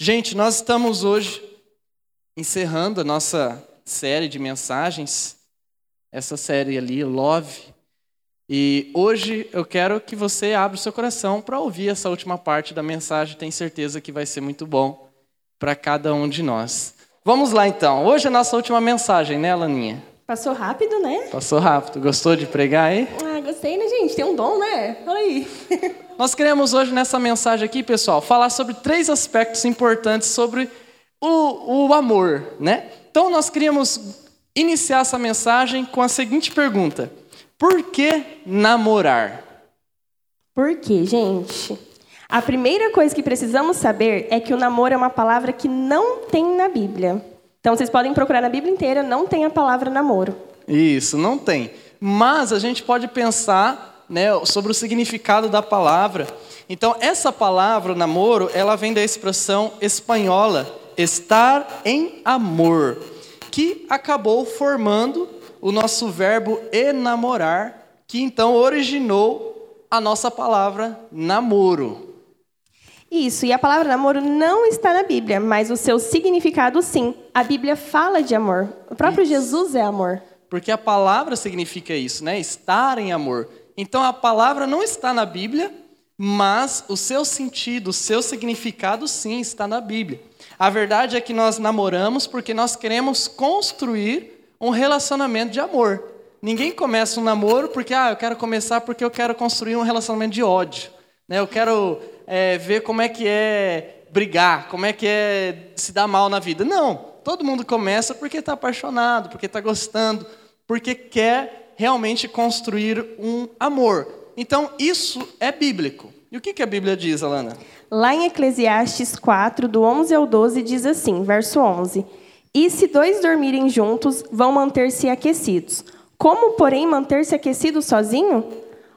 Gente, nós estamos hoje encerrando a nossa série de mensagens, essa série ali, Love. E hoje eu quero que você abra o seu coração para ouvir essa última parte da mensagem. Tenho certeza que vai ser muito bom para cada um de nós. Vamos lá então. Hoje é a nossa última mensagem, né, Laninha? Passou rápido, né? Passou rápido. Gostou de pregar aí? Gostei, né, gente? Tem um dom, né? Olha aí. Nós queremos hoje, nessa mensagem aqui, pessoal, falar sobre três aspectos importantes sobre o, o amor, né? Então, nós queríamos iniciar essa mensagem com a seguinte pergunta: Por que namorar? Por quê, gente? A primeira coisa que precisamos saber é que o namoro é uma palavra que não tem na Bíblia. Então, vocês podem procurar na Bíblia inteira, não tem a palavra namoro. Isso, não tem. Mas a gente pode pensar né, sobre o significado da palavra. Então, essa palavra, namoro, ela vem da expressão espanhola, estar em amor, que acabou formando o nosso verbo enamorar, que então originou a nossa palavra namoro. Isso, e a palavra namoro não está na Bíblia, mas o seu significado sim. A Bíblia fala de amor. O próprio isso. Jesus é amor. Porque a palavra significa isso, né? Estar em amor. Então a palavra não está na Bíblia, mas o seu sentido, o seu significado sim está na Bíblia. A verdade é que nós namoramos porque nós queremos construir um relacionamento de amor. Ninguém começa um namoro porque, ah, eu quero começar porque eu quero construir um relacionamento de ódio. Né? Eu quero é, ver como é que é brigar, como é que é se dar mal na vida. Não, todo mundo começa porque está apaixonado, porque está gostando, porque quer realmente construir um amor. Então, isso é bíblico. E o que a Bíblia diz, Alana? Lá em Eclesiastes 4, do 11 ao 12, diz assim, verso 11: E se dois dormirem juntos, vão manter-se aquecidos. Como, porém, manter-se aquecido sozinho?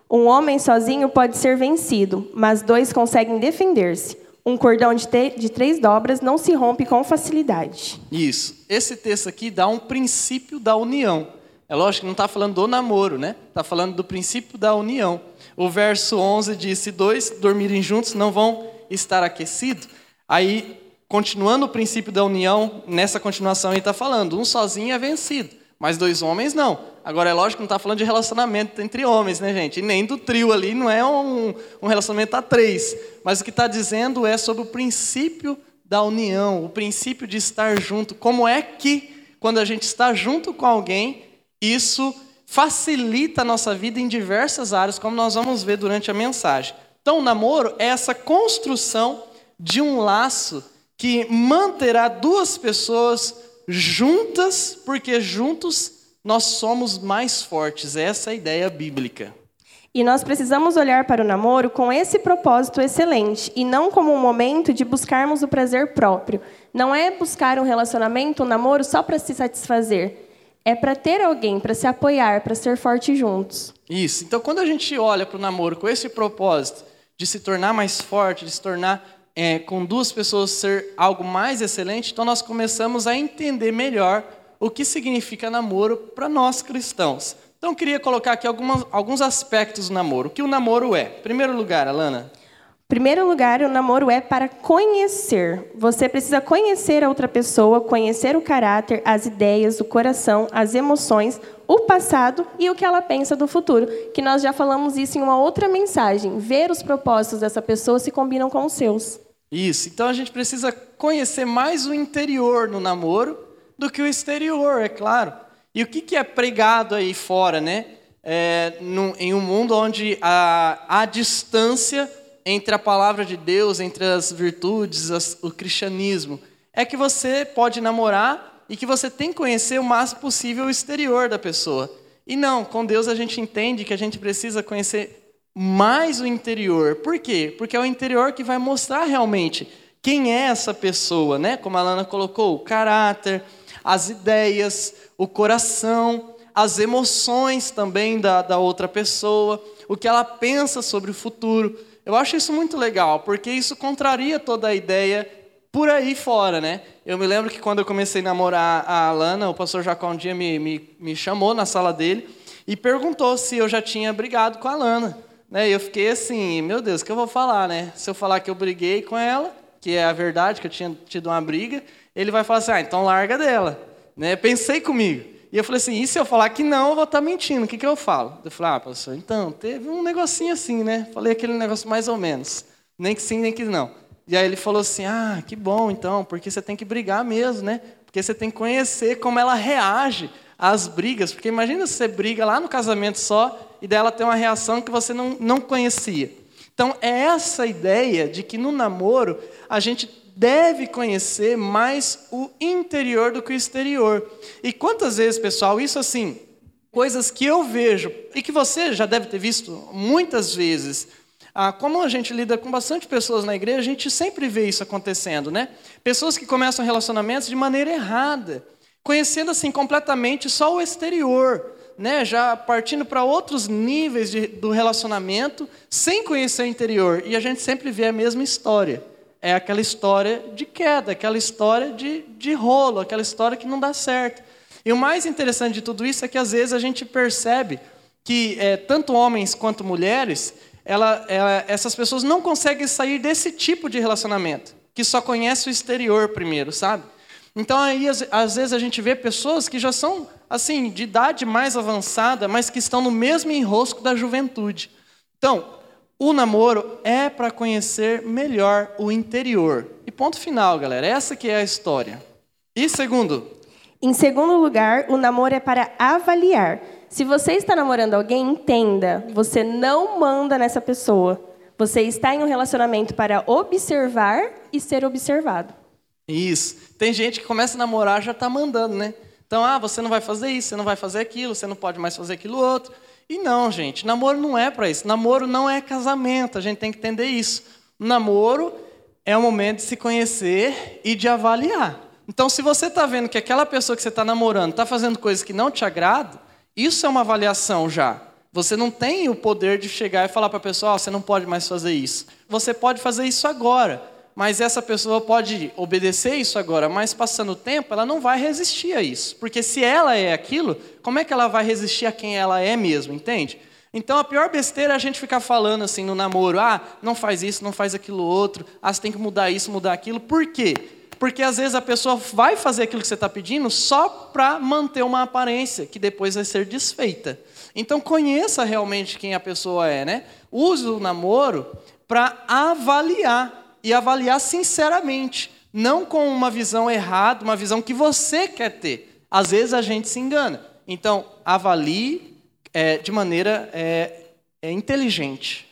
Um homem sozinho pode ser vencido, mas dois conseguem defender-se. Um cordão de, de, três dobras não se rompe com facilidade. Isso. Esse texto aqui dá um princípio da união. É lógico que não está falando do namoro, né? Está falando do princípio da união. O verso 11 diz: Se dois dormirem juntos, não vão estar aquecidos. Aí, continuando o princípio da união, nessa continuação ele está falando: um sozinho é vencido, mas dois homens não. Agora, é lógico que não está falando de relacionamento entre homens, né, gente? E nem do trio ali, não é um, um relacionamento a três. Mas o que está dizendo é sobre o princípio da união, o princípio de estar junto. Como é que, quando a gente está junto com alguém, isso facilita a nossa vida em diversas áreas, como nós vamos ver durante a mensagem. Então, o namoro é essa construção de um laço que manterá duas pessoas juntas, porque juntos nós somos mais fortes. Essa é a ideia bíblica. E nós precisamos olhar para o namoro com esse propósito excelente e não como um momento de buscarmos o prazer próprio. Não é buscar um relacionamento, um namoro só para se satisfazer é para ter alguém, para se apoiar, para ser forte juntos. Isso. Então, quando a gente olha para o namoro com esse propósito de se tornar mais forte, de se tornar é, com duas pessoas ser algo mais excelente, então nós começamos a entender melhor o que significa namoro para nós cristãos. Então, eu queria colocar aqui algumas, alguns aspectos do namoro. O que o namoro é? Em primeiro lugar, Alana primeiro lugar, o namoro é para conhecer. Você precisa conhecer a outra pessoa, conhecer o caráter, as ideias, o coração, as emoções, o passado e o que ela pensa do futuro. Que nós já falamos isso em uma outra mensagem. Ver os propósitos dessa pessoa se combinam com os seus. Isso. Então a gente precisa conhecer mais o interior no namoro do que o exterior, é claro. E o que, é pregado aí fora, né? É, em um mundo onde a, a distância entre a palavra de Deus, entre as virtudes, as, o cristianismo, é que você pode namorar e que você tem que conhecer o máximo possível o exterior da pessoa. E não, com Deus a gente entende que a gente precisa conhecer mais o interior. Por quê? Porque é o interior que vai mostrar realmente quem é essa pessoa, né? Como a Lana colocou, o caráter, as ideias, o coração, as emoções também da, da outra pessoa, o que ela pensa sobre o futuro. Eu acho isso muito legal, porque isso contraria toda a ideia por aí fora, né? Eu me lembro que quando eu comecei a namorar a Alana, o pastor Jacó um dia me, me, me chamou na sala dele e perguntou se eu já tinha brigado com a Alana. Né? E eu fiquei assim, meu Deus, o que eu vou falar, né? Se eu falar que eu briguei com ela, que é a verdade, que eu tinha tido uma briga, ele vai falar assim: ah, então larga dela. Né? Pensei comigo. E eu falei assim: e se eu falar que não, eu vou estar tá mentindo, o que, que eu falo? Eu falei: ah, professor, então, teve um negocinho assim, né? Falei aquele negócio mais ou menos. Nem que sim, nem que não. E aí ele falou assim: ah, que bom então, porque você tem que brigar mesmo, né? Porque você tem que conhecer como ela reage às brigas. Porque imagina se você briga lá no casamento só e dela tem uma reação que você não, não conhecia. Então, é essa ideia de que no namoro a gente deve conhecer mais o interior do que o exterior. E quantas vezes, pessoal, isso assim, coisas que eu vejo e que você já deve ter visto muitas vezes. Ah, como a gente lida com bastante pessoas na igreja, a gente sempre vê isso acontecendo, né? Pessoas que começam relacionamentos de maneira errada, conhecendo assim completamente só o exterior, né, já partindo para outros níveis de, do relacionamento, sem conhecer o interior. E a gente sempre vê a mesma história. É aquela história de queda, aquela história de, de rolo, aquela história que não dá certo. E o mais interessante de tudo isso é que às vezes a gente percebe que é, tanto homens quanto mulheres, ela, ela, essas pessoas não conseguem sair desse tipo de relacionamento, que só conhece o exterior primeiro, sabe? Então aí às, às vezes a gente vê pessoas que já são assim de idade mais avançada, mas que estão no mesmo enrosco da juventude. Então, o namoro é para conhecer melhor o interior. E ponto final, galera. Essa que é a história. E segundo? Em segundo lugar, o namoro é para avaliar. Se você está namorando alguém, entenda, você não manda nessa pessoa. Você está em um relacionamento para observar e ser observado. Isso. Tem gente que começa a namorar já está mandando, né? Então, ah, você não vai fazer isso, você não vai fazer aquilo, você não pode mais fazer aquilo outro. E não, gente, namoro não é para isso. Namoro não é casamento, a gente tem que entender isso. Namoro é o momento de se conhecer e de avaliar. Então, se você está vendo que aquela pessoa que você está namorando está fazendo coisas que não te agradam, isso é uma avaliação já. Você não tem o poder de chegar e falar para a pessoa: oh, você não pode mais fazer isso. Você pode fazer isso agora mas essa pessoa pode obedecer isso agora, mas passando o tempo, ela não vai resistir a isso. Porque se ela é aquilo, como é que ela vai resistir a quem ela é mesmo, entende? Então a pior besteira é a gente ficar falando assim no namoro: ah, não faz isso, não faz aquilo outro, ah, você tem que mudar isso, mudar aquilo. Por quê? Porque às vezes a pessoa vai fazer aquilo que você está pedindo só para manter uma aparência que depois vai ser desfeita. Então conheça realmente quem a pessoa é, né? Use o namoro para avaliar e avaliar sinceramente, não com uma visão errada, uma visão que você quer ter. Às vezes a gente se engana. Então, avalie é, de maneira é, é, inteligente.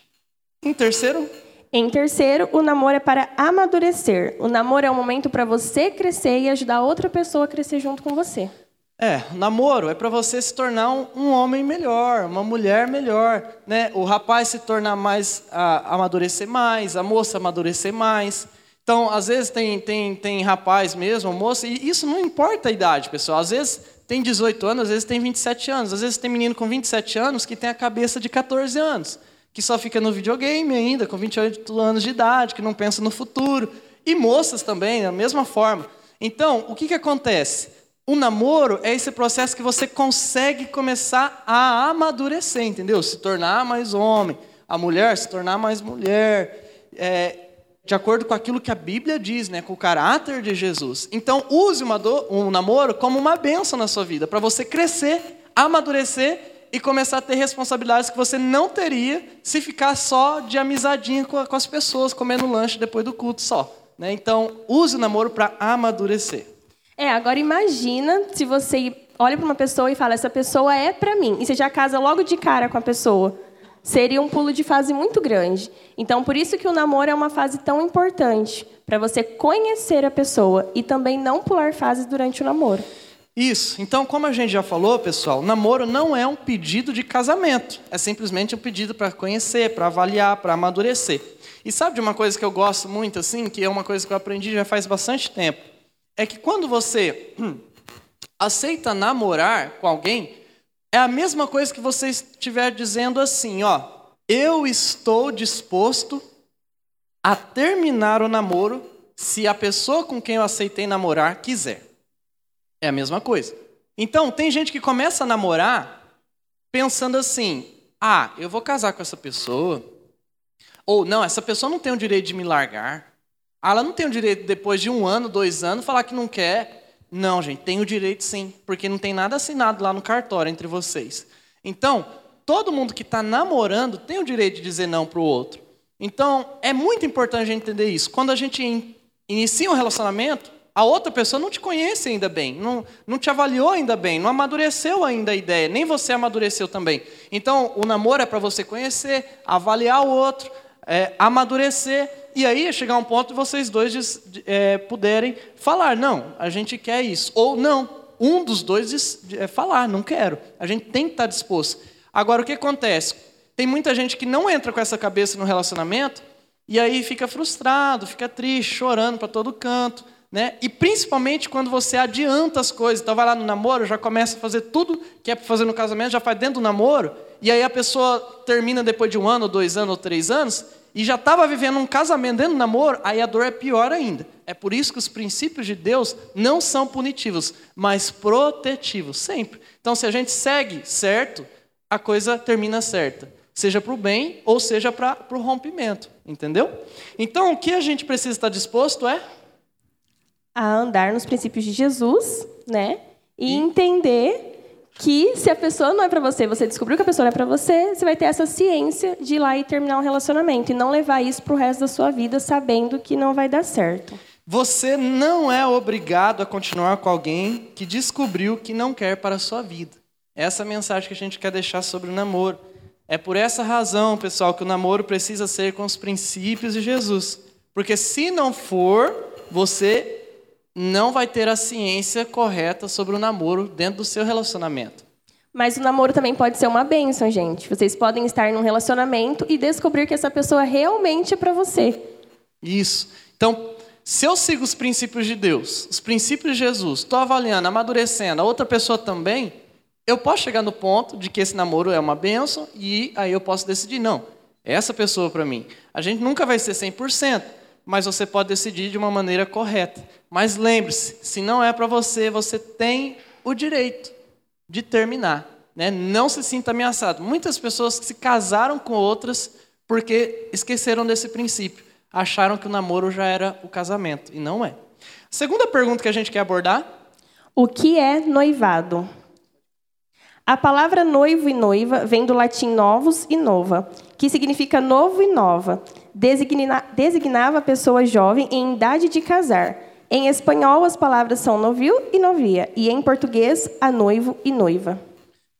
Em terceiro? Em terceiro, o namoro é para amadurecer. O namoro é um momento para você crescer e ajudar outra pessoa a crescer junto com você. É, namoro é para você se tornar um, um, homem melhor, uma mulher melhor, né? O rapaz se tornar mais, a, amadurecer mais, a moça amadurecer mais. Então, às vezes tem, tem, tem rapaz mesmo, moça, e isso não importa a idade, pessoal. Às vezes tem 18 anos, às vezes tem 27 anos, às vezes tem menino com 27 anos que tem a cabeça de 14 anos, que só fica no videogame ainda, com 28 anos de idade, que não pensa no futuro. E moças também, da mesma forma. Então, o que, que acontece? O namoro é esse processo que você consegue começar a amadurecer, entendeu? Se tornar mais homem, a mulher se tornar mais mulher, é, de acordo com aquilo que a Bíblia diz, né, com o caráter de Jesus. Então, use um namoro como uma benção na sua vida, para você crescer, amadurecer e começar a ter responsabilidades que você não teria se ficar só de amizadinha com, com as pessoas, comendo lanche depois do culto só. Né? Então, use o namoro para amadurecer. É, agora imagina se você olha para uma pessoa e fala, essa pessoa é para mim, e você já casa logo de cara com a pessoa. Seria um pulo de fase muito grande. Então, por isso que o namoro é uma fase tão importante, para você conhecer a pessoa e também não pular fases durante o namoro. Isso. Então, como a gente já falou, pessoal, namoro não é um pedido de casamento. É simplesmente um pedido para conhecer, para avaliar, para amadurecer. E sabe de uma coisa que eu gosto muito, assim, que é uma coisa que eu aprendi já faz bastante tempo? É que quando você aceita namorar com alguém, é a mesma coisa que você estiver dizendo assim, ó, eu estou disposto a terminar o namoro se a pessoa com quem eu aceitei namorar quiser. É a mesma coisa. Então, tem gente que começa a namorar pensando assim: ah, eu vou casar com essa pessoa. Ou não, essa pessoa não tem o direito de me largar. Ela não tem o direito, depois de um ano, dois anos, falar que não quer. Não, gente, tem o direito sim, porque não tem nada assinado lá no cartório entre vocês. Então, todo mundo que está namorando tem o direito de dizer não para o outro. Então, é muito importante a gente entender isso. Quando a gente in, inicia um relacionamento, a outra pessoa não te conhece ainda bem, não, não te avaliou ainda bem, não amadureceu ainda a ideia, nem você amadureceu também. Então, o namoro é para você conhecer, avaliar o outro, é, amadurecer, e aí chegar um ponto de vocês dois é, puderem falar, não, a gente quer isso, ou não, um dos dois diz, é, falar, não quero. A gente tem que estar disposto. Agora, o que acontece? Tem muita gente que não entra com essa cabeça no relacionamento, e aí fica frustrado, fica triste, chorando para todo canto, né? E principalmente quando você adianta as coisas, então vai lá no namoro, já começa a fazer tudo que é para fazer no casamento, já faz dentro do namoro, e aí a pessoa termina depois de um ano, dois anos ou três anos, e já estava vivendo um casamento dentro do namoro, aí a dor é pior ainda. É por isso que os princípios de Deus não são punitivos, mas protetivos, sempre. Então, se a gente segue certo, a coisa termina certa. Seja para o bem ou seja para o rompimento, entendeu? Então, o que a gente precisa estar disposto é a andar nos princípios de Jesus, né? E, e... entender que se a pessoa não é para você, você descobriu que a pessoa não é para você, você vai ter essa ciência de ir lá e terminar um relacionamento e não levar isso para o resto da sua vida sabendo que não vai dar certo. Você não é obrigado a continuar com alguém que descobriu que não quer para a sua vida. Essa é a mensagem que a gente quer deixar sobre o namoro. É por essa razão, pessoal, que o namoro precisa ser com os princípios de Jesus. Porque se não for, você não vai ter a ciência correta sobre o namoro dentro do seu relacionamento. Mas o namoro também pode ser uma bênção, gente. Vocês podem estar num relacionamento e descobrir que essa pessoa realmente é para você. Isso. Então, se eu sigo os princípios de Deus, os princípios de Jesus, estou avaliando, amadurecendo, a outra pessoa também, eu posso chegar no ponto de que esse namoro é uma bênção e aí eu posso decidir, não, essa pessoa para mim. A gente nunca vai ser 100%, mas você pode decidir de uma maneira correta. Mas lembre-se, se não é para você, você tem o direito de terminar. Né? Não se sinta ameaçado. Muitas pessoas se casaram com outras porque esqueceram desse princípio. Acharam que o namoro já era o casamento, e não é. Segunda pergunta que a gente quer abordar. O que é noivado? A palavra noivo e noiva vem do latim novus e nova, que significa novo e nova designa, designava a pessoa jovem em idade de casar. Em espanhol, as palavras são novio e novia, e em português, a noivo e noiva.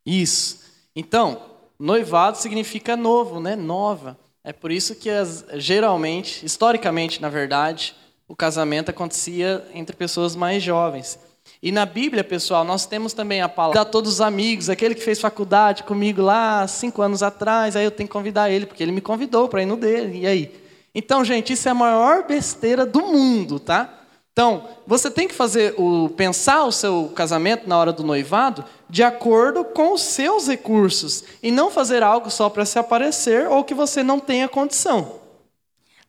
Isso. Então, noivado significa novo, né? Nova. É por isso que as, geralmente, historicamente, na verdade, o casamento acontecia entre pessoas mais jovens. E na Bíblia, pessoal, nós temos também a palavra da todos os amigos, aquele que fez faculdade comigo lá cinco anos atrás, aí eu tenho que convidar ele, porque ele me convidou para ir no dele, e aí? Então, gente, isso é a maior besteira do mundo, tá? Então, você tem que fazer o pensar o seu casamento na hora do noivado de acordo com os seus recursos e não fazer algo só para se aparecer ou que você não tenha condição.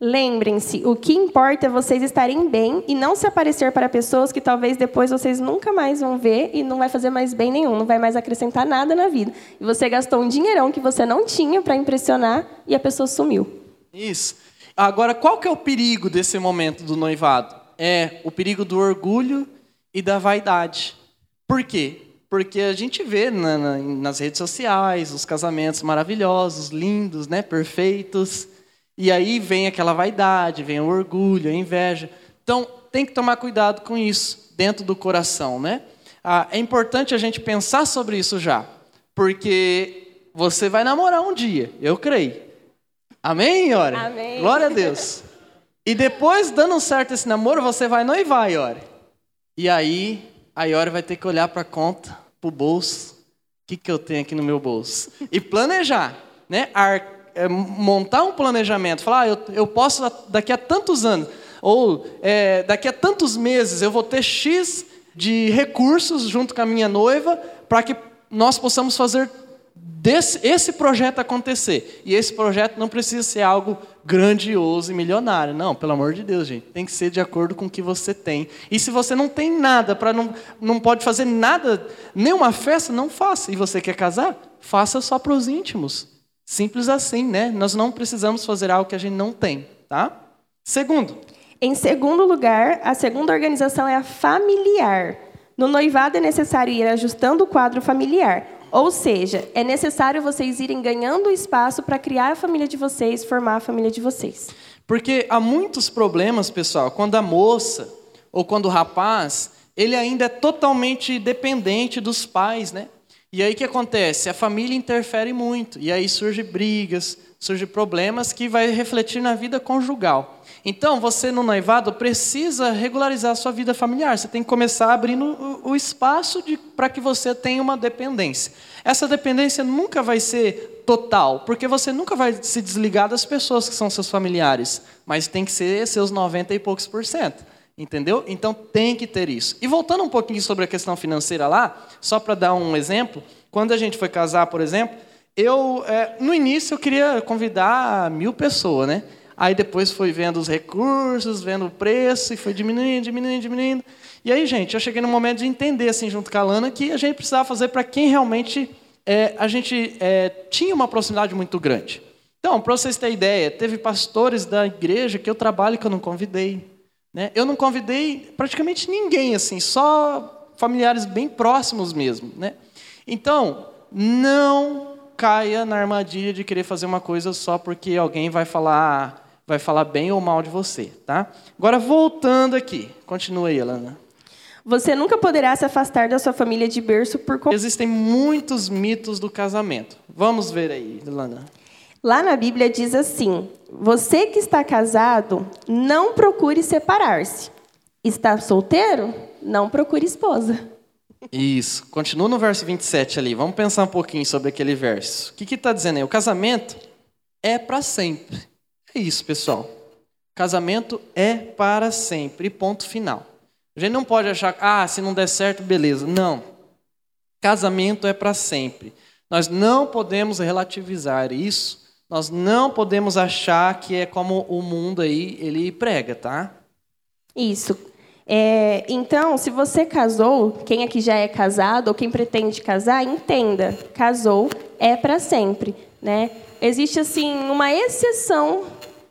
Lembrem-se, o que importa é vocês estarem bem e não se aparecer para pessoas que talvez depois vocês nunca mais vão ver e não vai fazer mais bem nenhum, não vai mais acrescentar nada na vida. E você gastou um dinheirão que você não tinha para impressionar e a pessoa sumiu. Isso. Agora, qual que é o perigo desse momento do noivado? É o perigo do orgulho e da vaidade. Por quê? Porque a gente vê na, na, nas redes sociais os casamentos maravilhosos, lindos, né, perfeitos. E aí vem aquela vaidade, vem o orgulho, a inveja. Então, tem que tomar cuidado com isso dentro do coração, né? Ah, é importante a gente pensar sobre isso já, porque você vai namorar um dia, eu creio. Amém, Iore? Amém. Glória a Deus. E depois, dando certo esse namoro, você vai noivar, Iore. E aí, a Iore vai ter que olhar para a conta, para o bolso. O que, que eu tenho aqui no meu bolso? E planejar, né? Ar é, montar um planejamento, falar, ah, eu, eu posso daqui a tantos anos, ou é, daqui a tantos meses eu vou ter X de recursos junto com a minha noiva para que nós possamos fazer desse, esse projeto acontecer. E esse projeto não precisa ser algo grandioso e milionário. Não, pelo amor de Deus, gente. Tem que ser de acordo com o que você tem. E se você não tem nada, para não, não pode fazer nada, nenhuma festa, não faça. E você quer casar? Faça só para os íntimos. Simples assim, né? Nós não precisamos fazer algo que a gente não tem, tá? Segundo, Em segundo lugar, a segunda organização é a familiar. No noivado é necessário ir ajustando o quadro familiar. Ou seja, é necessário vocês irem ganhando espaço para criar a família de vocês, formar a família de vocês. Porque há muitos problemas, pessoal, quando a moça ou quando o rapaz, ele ainda é totalmente dependente dos pais, né? E aí o que acontece? A família interfere muito, e aí surgem brigas, surgem problemas que vai refletir na vida conjugal. Então, você no noivado precisa regularizar a sua vida familiar. Você tem que começar abrindo o espaço para que você tenha uma dependência. Essa dependência nunca vai ser total, porque você nunca vai se desligar das pessoas que são seus familiares, mas tem que ser seus 90 e poucos por cento. Entendeu? Então tem que ter isso. E voltando um pouquinho sobre a questão financeira lá, só para dar um exemplo, quando a gente foi casar, por exemplo, eu é, no início eu queria convidar mil pessoas, né? Aí depois foi vendo os recursos, vendo o preço, e foi diminuindo, diminuindo, diminuindo. E aí, gente, eu cheguei no momento de entender, assim, junto com a Lana, que a gente precisava fazer para quem realmente é, a gente é, tinha uma proximidade muito grande. Então, para vocês terem ideia, teve pastores da igreja que eu trabalho que eu não convidei. Né? Eu não convidei praticamente ninguém, assim, só familiares bem próximos mesmo. Né? Então, não caia na armadilha de querer fazer uma coisa só porque alguém vai falar, vai falar bem ou mal de você, tá? Agora voltando aqui, continua aí, Alana. Você nunca poderá se afastar da sua família de berço por Existem muitos mitos do casamento. Vamos ver aí, Alana. Lá na Bíblia diz assim: Você que está casado, não procure separar-se. Está solteiro? Não procure esposa. Isso. Continua no verso 27 ali. Vamos pensar um pouquinho sobre aquele verso. O que está dizendo aí? O casamento é para sempre. É isso, pessoal. Casamento é para sempre. Ponto final. A gente não pode achar, ah, se não der certo, beleza. Não. Casamento é para sempre. Nós não podemos relativizar isso nós não podemos achar que é como o mundo aí ele prega, tá? Isso. É, então, se você casou, quem aqui já é casado ou quem pretende casar, entenda, casou é para sempre, né? Existe assim uma exceção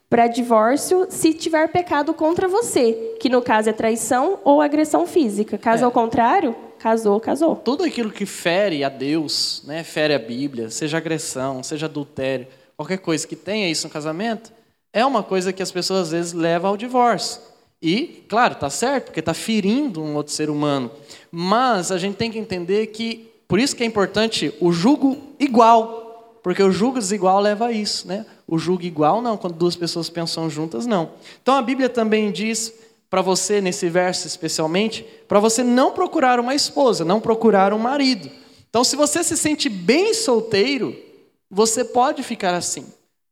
para divórcio se tiver pecado contra você, que no caso é traição ou agressão física. Caso é. ao contrário, casou, casou. Tudo aquilo que fere a Deus, né, fere a Bíblia, seja agressão, seja adultério, qualquer coisa que tenha isso no casamento, é uma coisa que as pessoas às vezes levam ao divórcio. E, claro, está certo, porque está ferindo um outro ser humano. Mas a gente tem que entender que, por isso que é importante o jugo igual, porque o jugo desigual leva a isso. Né? O jugo igual não, quando duas pessoas pensam juntas, não. Então a Bíblia também diz para você, nesse verso especialmente, para você não procurar uma esposa, não procurar um marido. Então, se você se sente bem solteiro, você pode ficar assim.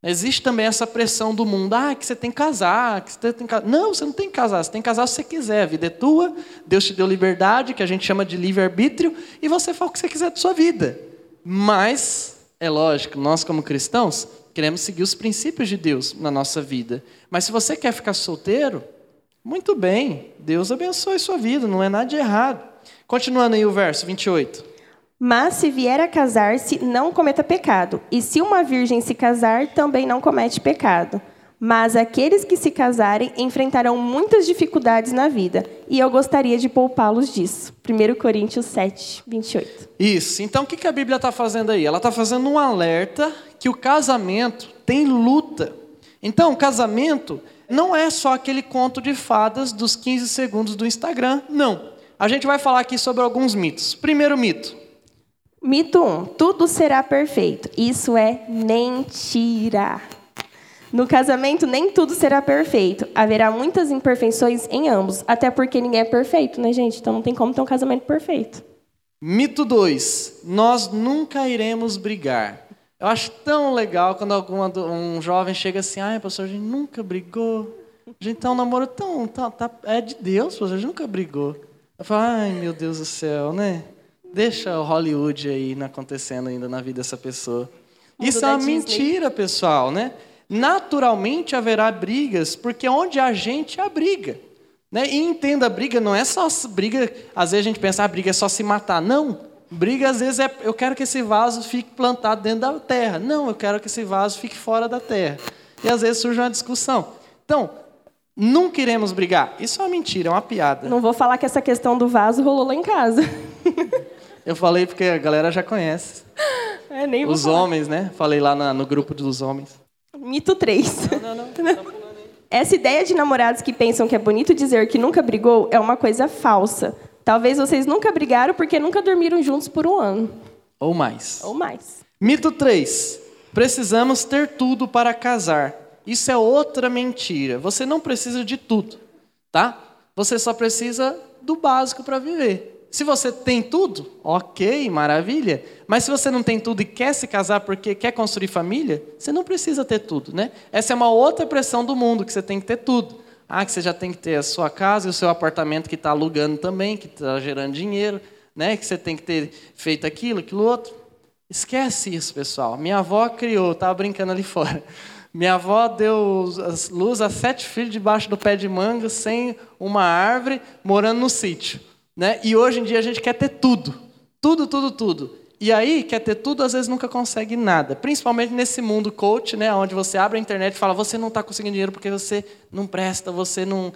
Existe também essa pressão do mundo, ah, que você tem que casar, que você tem que. Não, você não tem que casar, você tem que casar se você quiser. A vida é tua, Deus te deu liberdade, que a gente chama de livre-arbítrio, e você faz o que você quiser da sua vida. Mas, é lógico, nós como cristãos queremos seguir os princípios de Deus na nossa vida. Mas se você quer ficar solteiro, muito bem, Deus abençoe sua vida, não é nada de errado. Continuando aí o verso 28. Mas se vier a casar-se, não cometa pecado. E se uma virgem se casar, também não comete pecado. Mas aqueles que se casarem enfrentarão muitas dificuldades na vida. E eu gostaria de poupá-los disso. 1 Coríntios 7, 28. Isso. Então o que a Bíblia está fazendo aí? Ela está fazendo um alerta que o casamento tem luta. Então, o casamento não é só aquele conto de fadas dos 15 segundos do Instagram. Não. A gente vai falar aqui sobre alguns mitos. Primeiro mito Mito 1. Um, tudo será perfeito. Isso é mentira. No casamento, nem tudo será perfeito. Haverá muitas imperfeições em ambos. Até porque ninguém é perfeito, né, gente? Então não tem como ter um casamento perfeito. Mito 2. Nós nunca iremos brigar. Eu acho tão legal quando alguma, um jovem chega assim: ai, pastor, a gente nunca brigou. A gente tá um namoro tão. Tá, tá, é de Deus, pastor, a gente nunca brigou. Eu falo: ai, meu Deus do céu, né? Deixa o Hollywood aí acontecendo ainda na vida dessa pessoa. Isso é uma Disney. mentira, pessoal, né? Naturalmente haverá brigas, porque onde a gente há briga. Né? E entenda, a briga não é só briga, às vezes a gente pensa, a ah, briga é só se matar. Não. Briga às vezes é eu quero que esse vaso fique plantado dentro da terra. Não, eu quero que esse vaso fique fora da terra. E às vezes surge uma discussão. Então, Nunca iremos brigar. Isso é uma mentira, é uma piada. Não vou falar que essa questão do vaso rolou lá em casa. Eu falei porque a galera já conhece. É, nem Os falar. homens, né? Falei lá na- no grupo dos homens. Mito 3. Não, não, não. Essa ideia de namorados que pensam que é bonito dizer que nunca brigou é uma coisa falsa. Talvez vocês nunca brigaram porque nunca dormiram juntos por um ano. Ou mais. Ou mais. Mito 3. Precisamos ter tudo para casar. Isso é outra mentira. Você não precisa de tudo, tá? Você só precisa do básico para viver. Se você tem tudo, ok, maravilha. Mas se você não tem tudo e quer se casar porque quer construir família, você não precisa ter tudo, né? Essa é uma outra pressão do mundo, que você tem que ter tudo. Ah, que você já tem que ter a sua casa e o seu apartamento que está alugando também, que está gerando dinheiro, né? Que você tem que ter feito aquilo, aquilo outro. Esquece isso, pessoal. Minha avó criou, estava brincando ali fora. Minha avó deu luz a sete filhos debaixo do pé de manga, sem uma árvore, morando no sítio. Né? E hoje em dia a gente quer ter tudo. Tudo, tudo, tudo. E aí, quer ter tudo, às vezes nunca consegue nada. Principalmente nesse mundo coach, né? onde você abre a internet e fala: você não está conseguindo dinheiro porque você não presta, você não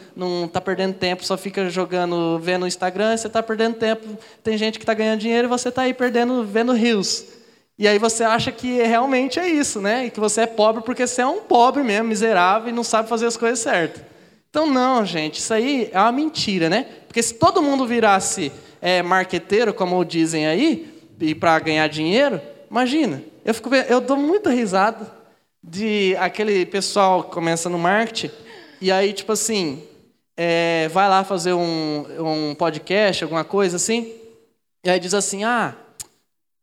está perdendo tempo, só fica jogando, vendo o Instagram, você está perdendo tempo. Tem gente que está ganhando dinheiro e você está aí perdendo, vendo rios. E aí você acha que realmente é isso, né? E que você é pobre porque você é um pobre mesmo, miserável e não sabe fazer as coisas certas. Então, não, gente, isso aí é uma mentira, né? Porque se todo mundo virasse é, marqueteiro, como dizem aí, e para ganhar dinheiro, imagina, eu, fico, eu dou muita risada de aquele pessoal que começa no marketing, e aí, tipo assim, é, vai lá fazer um, um podcast, alguma coisa assim, e aí diz assim, ah,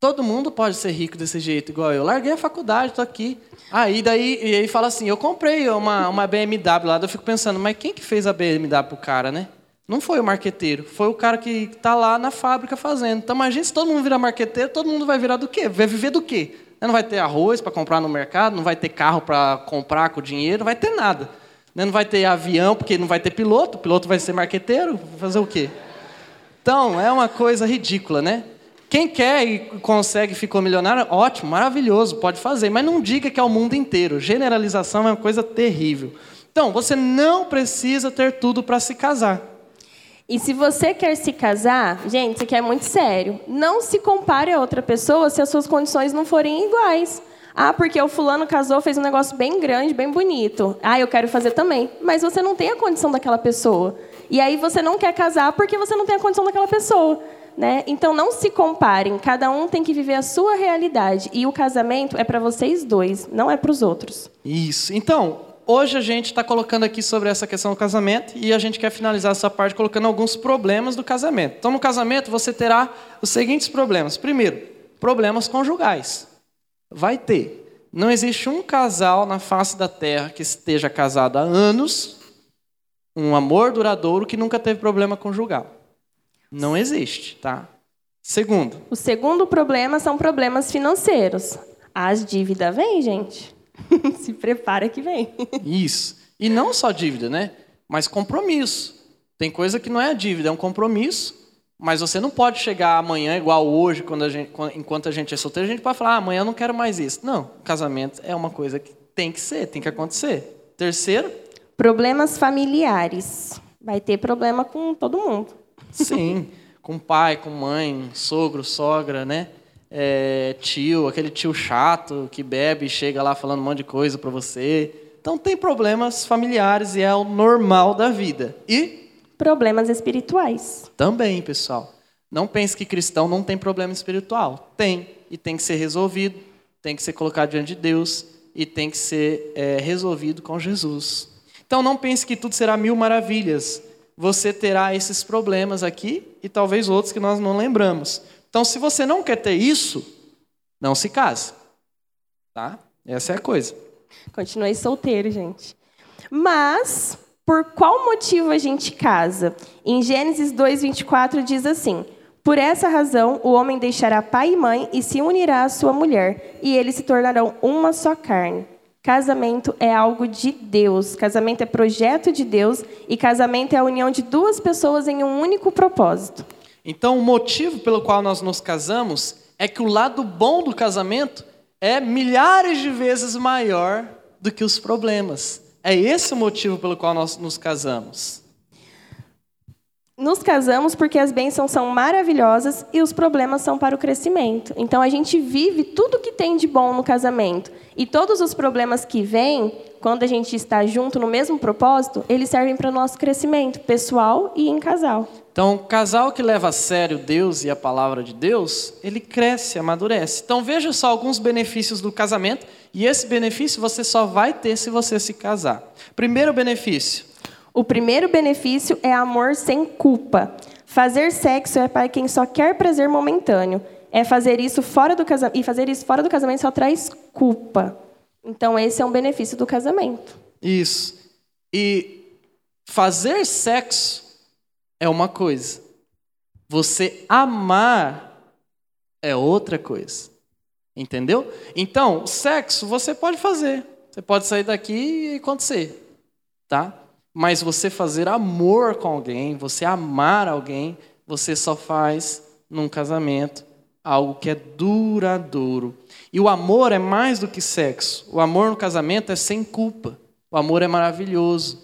Todo mundo pode ser rico desse jeito, igual eu. Larguei a faculdade, tô aqui. Aí daí e aí fala assim, eu comprei uma, uma BMW lá, eu fico pensando, mas quem que fez a BMW pro cara, né? Não foi o marqueteiro, foi o cara que tá lá na fábrica fazendo. Então imagina se todo mundo virar marqueteiro, todo mundo vai virar do quê? Vai viver do quê? Não vai ter arroz para comprar no mercado, não vai ter carro para comprar com dinheiro, não vai ter nada. Né? Não vai ter avião, porque não vai ter piloto, o piloto vai ser marqueteiro, fazer o quê? Então, é uma coisa ridícula, né? Quem quer e consegue ficou milionário, ótimo, maravilhoso, pode fazer, mas não diga que é o mundo inteiro. Generalização é uma coisa terrível. Então, você não precisa ter tudo para se casar. E se você quer se casar, gente, isso aqui é muito sério. Não se compare a outra pessoa se as suas condições não forem iguais. Ah, porque o fulano casou, fez um negócio bem grande, bem bonito. Ah, eu quero fazer também. Mas você não tem a condição daquela pessoa. E aí você não quer casar porque você não tem a condição daquela pessoa. Né? Então não se comparem. Cada um tem que viver a sua realidade. E o casamento é para vocês dois, não é para os outros. Isso. Então, hoje a gente está colocando aqui sobre essa questão do casamento e a gente quer finalizar essa parte colocando alguns problemas do casamento. Então, no casamento, você terá os seguintes problemas. Primeiro, problemas conjugais. Vai ter. Não existe um casal na face da terra que esteja casado há anos, um amor duradouro, que nunca teve problema conjugal. Não existe, tá? Segundo, O segundo problema são problemas financeiros. As dívidas vêm, gente. se prepara que vem. Isso. E não só dívida, né? Mas compromisso. Tem coisa que não é dívida, é um compromisso. Mas você não pode chegar amanhã, igual hoje, quando a gente, enquanto a gente é solteiro, a gente pode falar, ah, amanhã eu não quero mais isso. Não, casamento é uma coisa que tem que ser, tem que acontecer. Terceiro, Problemas familiares. Vai ter problema com todo mundo. Sim, com pai, com mãe, sogro, sogra, né? É, tio, aquele tio chato que bebe e chega lá falando um monte de coisa para você. Então tem problemas familiares e é o normal da vida. E Problemas espirituais. Também, pessoal. Não pense que cristão não tem problema espiritual. Tem. E tem que ser resolvido, tem que ser colocado diante de Deus e tem que ser é, resolvido com Jesus. Então não pense que tudo será mil maravilhas. Você terá esses problemas aqui e talvez outros que nós não lembramos. Então, se você não quer ter isso, não se case. Tá? Essa é a coisa. Continuei solteiro, gente. Mas, por qual motivo a gente casa? Em Gênesis 2:24 diz assim: Por essa razão, o homem deixará pai e mãe e se unirá à sua mulher, e eles se tornarão uma só carne. Casamento é algo de Deus. Casamento é projeto de Deus e casamento é a união de duas pessoas em um único propósito. Então, o motivo pelo qual nós nos casamos é que o lado bom do casamento é milhares de vezes maior do que os problemas. É esse o motivo pelo qual nós nos casamos. Nos casamos porque as bênçãos são maravilhosas e os problemas são para o crescimento. Então a gente vive tudo que tem de bom no casamento. E todos os problemas que vêm, quando a gente está junto no mesmo propósito, eles servem para o nosso crescimento pessoal e em casal. Então, casal que leva a sério Deus e a palavra de Deus, ele cresce, amadurece. Então, veja só alguns benefícios do casamento, e esse benefício você só vai ter se você se casar. Primeiro benefício: o primeiro benefício é amor sem culpa. Fazer sexo é para quem só quer prazer momentâneo. É fazer isso fora do casamento e fazer isso fora do casamento só traz culpa. Então esse é um benefício do casamento. Isso. E fazer sexo é uma coisa. Você amar é outra coisa. Entendeu? Então, sexo você pode fazer. Você pode sair daqui e acontecer. Tá? Mas você fazer amor com alguém, você amar alguém, você só faz num casamento algo que é duradouro. E o amor é mais do que sexo. O amor no casamento é sem culpa. O amor é maravilhoso.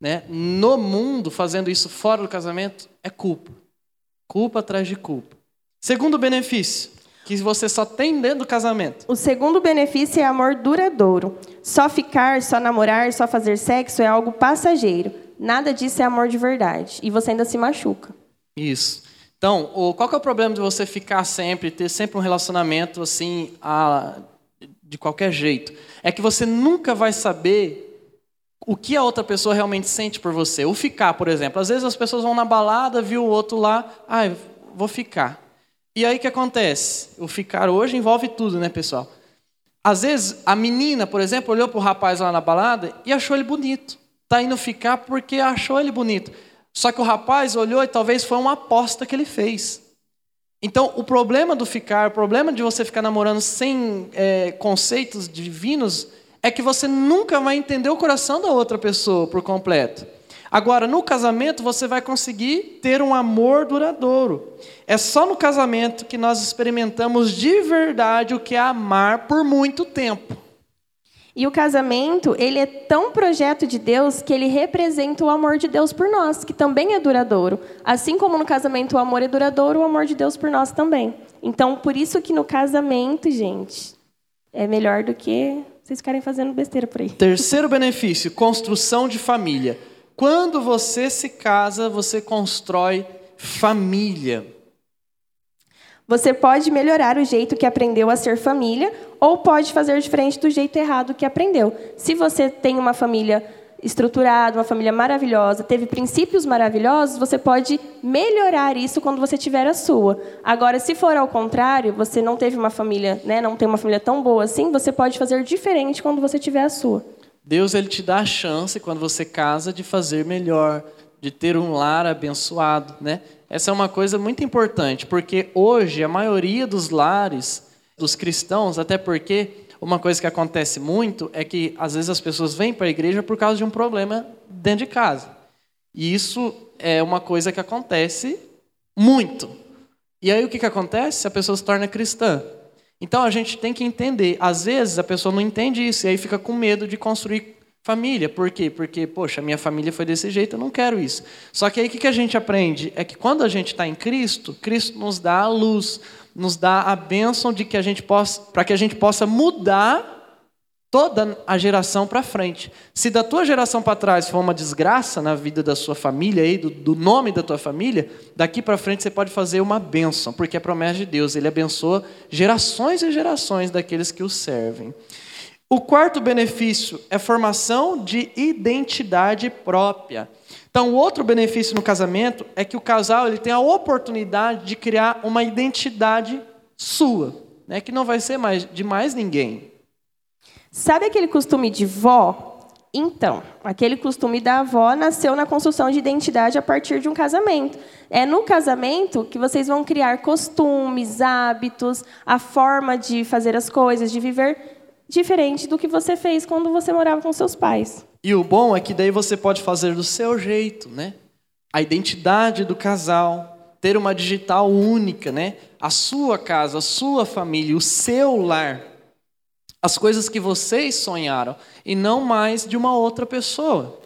Né? No mundo, fazendo isso fora do casamento, é culpa. Culpa atrás de culpa. Segundo benefício, que você só tem dentro do casamento. O segundo benefício é amor duradouro. Só ficar, só namorar, só fazer sexo é algo passageiro. Nada disso é amor de verdade. E você ainda se machuca. Isso. Então, qual que é o problema de você ficar sempre, ter sempre um relacionamento assim, a, de qualquer jeito? É que você nunca vai saber o que a outra pessoa realmente sente por você. O ficar, por exemplo. Às vezes as pessoas vão na balada, viu o outro lá, ah, vou ficar. E aí o que acontece? O ficar hoje envolve tudo, né, pessoal? Às vezes a menina, por exemplo, olhou para o rapaz lá na balada e achou ele bonito. Está indo ficar porque achou ele bonito. Só que o rapaz olhou e talvez foi uma aposta que ele fez. Então, o problema do ficar, o problema de você ficar namorando sem é, conceitos divinos, é que você nunca vai entender o coração da outra pessoa por completo. Agora, no casamento, você vai conseguir ter um amor duradouro. É só no casamento que nós experimentamos de verdade o que é amar por muito tempo. E o casamento, ele é tão projeto de Deus que ele representa o amor de Deus por nós, que também é duradouro. Assim como no casamento o amor é duradouro, o amor de Deus por nós também. Então, por isso que no casamento, gente, é melhor do que vocês ficarem fazendo besteira por aí. Terceiro benefício, construção de família. Quando você se casa, você constrói família. Você pode melhorar o jeito que aprendeu a ser família ou pode fazer diferente do jeito errado que aprendeu. Se você tem uma família estruturada, uma família maravilhosa, teve princípios maravilhosos, você pode melhorar isso quando você tiver a sua. Agora, se for ao contrário, você não teve uma família, né, não tem uma família tão boa assim, você pode fazer diferente quando você tiver a sua. Deus ele te dá a chance quando você casa de fazer melhor, de ter um lar abençoado, né? Essa é uma coisa muito importante, porque hoje a maioria dos lares dos cristãos, até porque uma coisa que acontece muito é que às vezes as pessoas vêm para a igreja por causa de um problema dentro de casa. E isso é uma coisa que acontece muito. E aí o que, que acontece? A pessoa se torna cristã. Então a gente tem que entender. Às vezes a pessoa não entende isso e aí fica com medo de construir família. Por quê? Porque, poxa, minha família foi desse jeito, eu não quero isso. Só que aí o que a gente aprende? É que quando a gente está em Cristo, Cristo nos dá a luz, nos dá a bênção de que a gente possa, para que a gente possa mudar toda a geração para frente. Se da tua geração para trás for uma desgraça na vida da sua família aí, do, do nome da tua família, daqui para frente você pode fazer uma bênção, porque é promessa de Deus, ele abençoa gerações e gerações daqueles que o servem. O quarto benefício é formação de identidade própria. Então, o outro benefício no casamento é que o casal ele tem a oportunidade de criar uma identidade sua, né, que não vai ser mais de mais ninguém. Sabe aquele costume de vó? Então, aquele costume da avó nasceu na construção de identidade a partir de um casamento. É no casamento que vocês vão criar costumes, hábitos, a forma de fazer as coisas, de viver diferente do que você fez quando você morava com seus pais. E o bom é que daí você pode fazer do seu jeito, né? A identidade do casal, ter uma digital única, né? A sua casa, a sua família, o seu lar. As coisas que vocês sonharam e não mais de uma outra pessoa.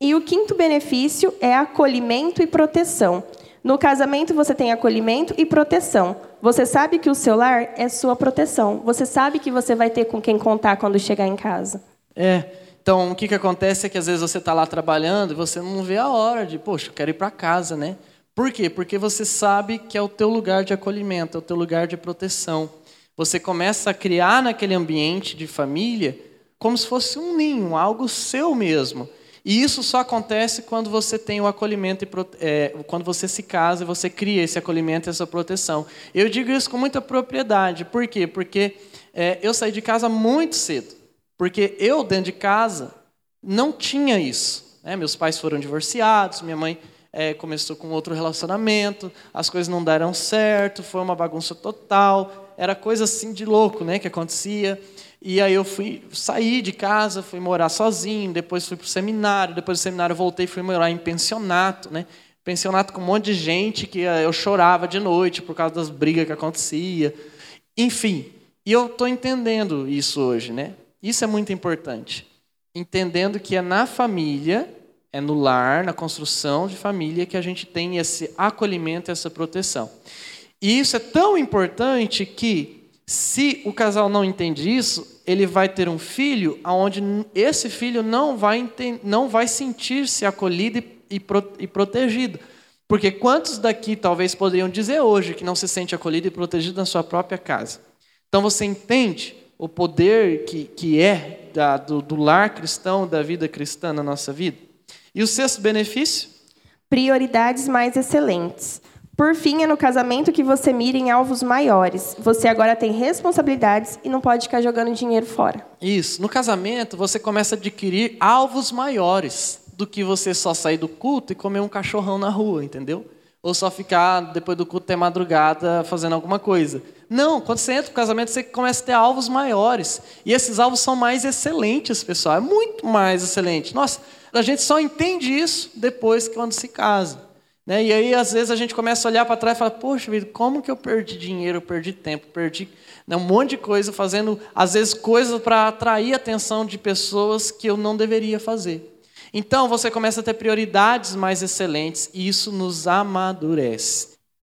E o quinto benefício é acolhimento e proteção. No casamento você tem acolhimento e proteção. Você sabe que o seu lar é sua proteção. Você sabe que você vai ter com quem contar quando chegar em casa. É. Então, o que, que acontece é que às vezes você está lá trabalhando e você não vê a hora de, poxa, eu quero ir para casa, né? Por quê? Porque você sabe que é o teu lugar de acolhimento, é o teu lugar de proteção. Você começa a criar naquele ambiente de família como se fosse um ninho, algo seu mesmo. E isso só acontece quando você tem o acolhimento, e, é, quando você se casa e você cria esse acolhimento e essa proteção. Eu digo isso com muita propriedade. Por quê? Porque é, eu saí de casa muito cedo. Porque eu, dentro de casa, não tinha isso. Né? Meus pais foram divorciados, minha mãe é, começou com outro relacionamento, as coisas não deram certo, foi uma bagunça total. Era coisa assim de louco né, que acontecia. E aí eu fui sair de casa, fui morar sozinho, depois fui para o seminário, depois do seminário voltei fui morar em pensionato, né? Pensionato com um monte de gente que eh, eu chorava de noite por causa das brigas que acontecia. Enfim, e eu estou entendendo isso hoje, né? Isso é muito importante. Entendendo que é na família, é no lar, na construção de família que a gente tem esse acolhimento, essa proteção. E isso é tão importante que se o casal não entende isso, ele vai ter um filho onde esse filho não vai, não vai sentir-se acolhido e, e protegido. Porque quantos daqui talvez poderiam dizer hoje que não se sente acolhido e protegido na sua própria casa? Então você entende o poder que, que é da, do, do lar cristão, da vida cristã na nossa vida? E o sexto benefício? Prioridades mais excelentes. Por fim, é no casamento que você mira em alvos maiores. Você agora tem responsabilidades e não pode ficar jogando dinheiro fora. Isso. No casamento, você começa a adquirir alvos maiores do que você só sair do culto e comer um cachorrão na rua, entendeu? Ou só ficar depois do culto até madrugada fazendo alguma coisa. Não, quando você entra no casamento, você começa a ter alvos maiores. E esses alvos são mais excelentes, pessoal. É muito mais excelente. Nossa, a gente só entende isso depois quando se casa. Né? E aí, às vezes, a gente começa a olhar para trás e fala: Poxa vida, como que eu perdi dinheiro, eu perdi tempo, perdi né, um monte de coisa, fazendo, às vezes, coisas para atrair a atenção de pessoas que eu não deveria fazer. Então, você começa a ter prioridades mais excelentes e isso nos amadurece.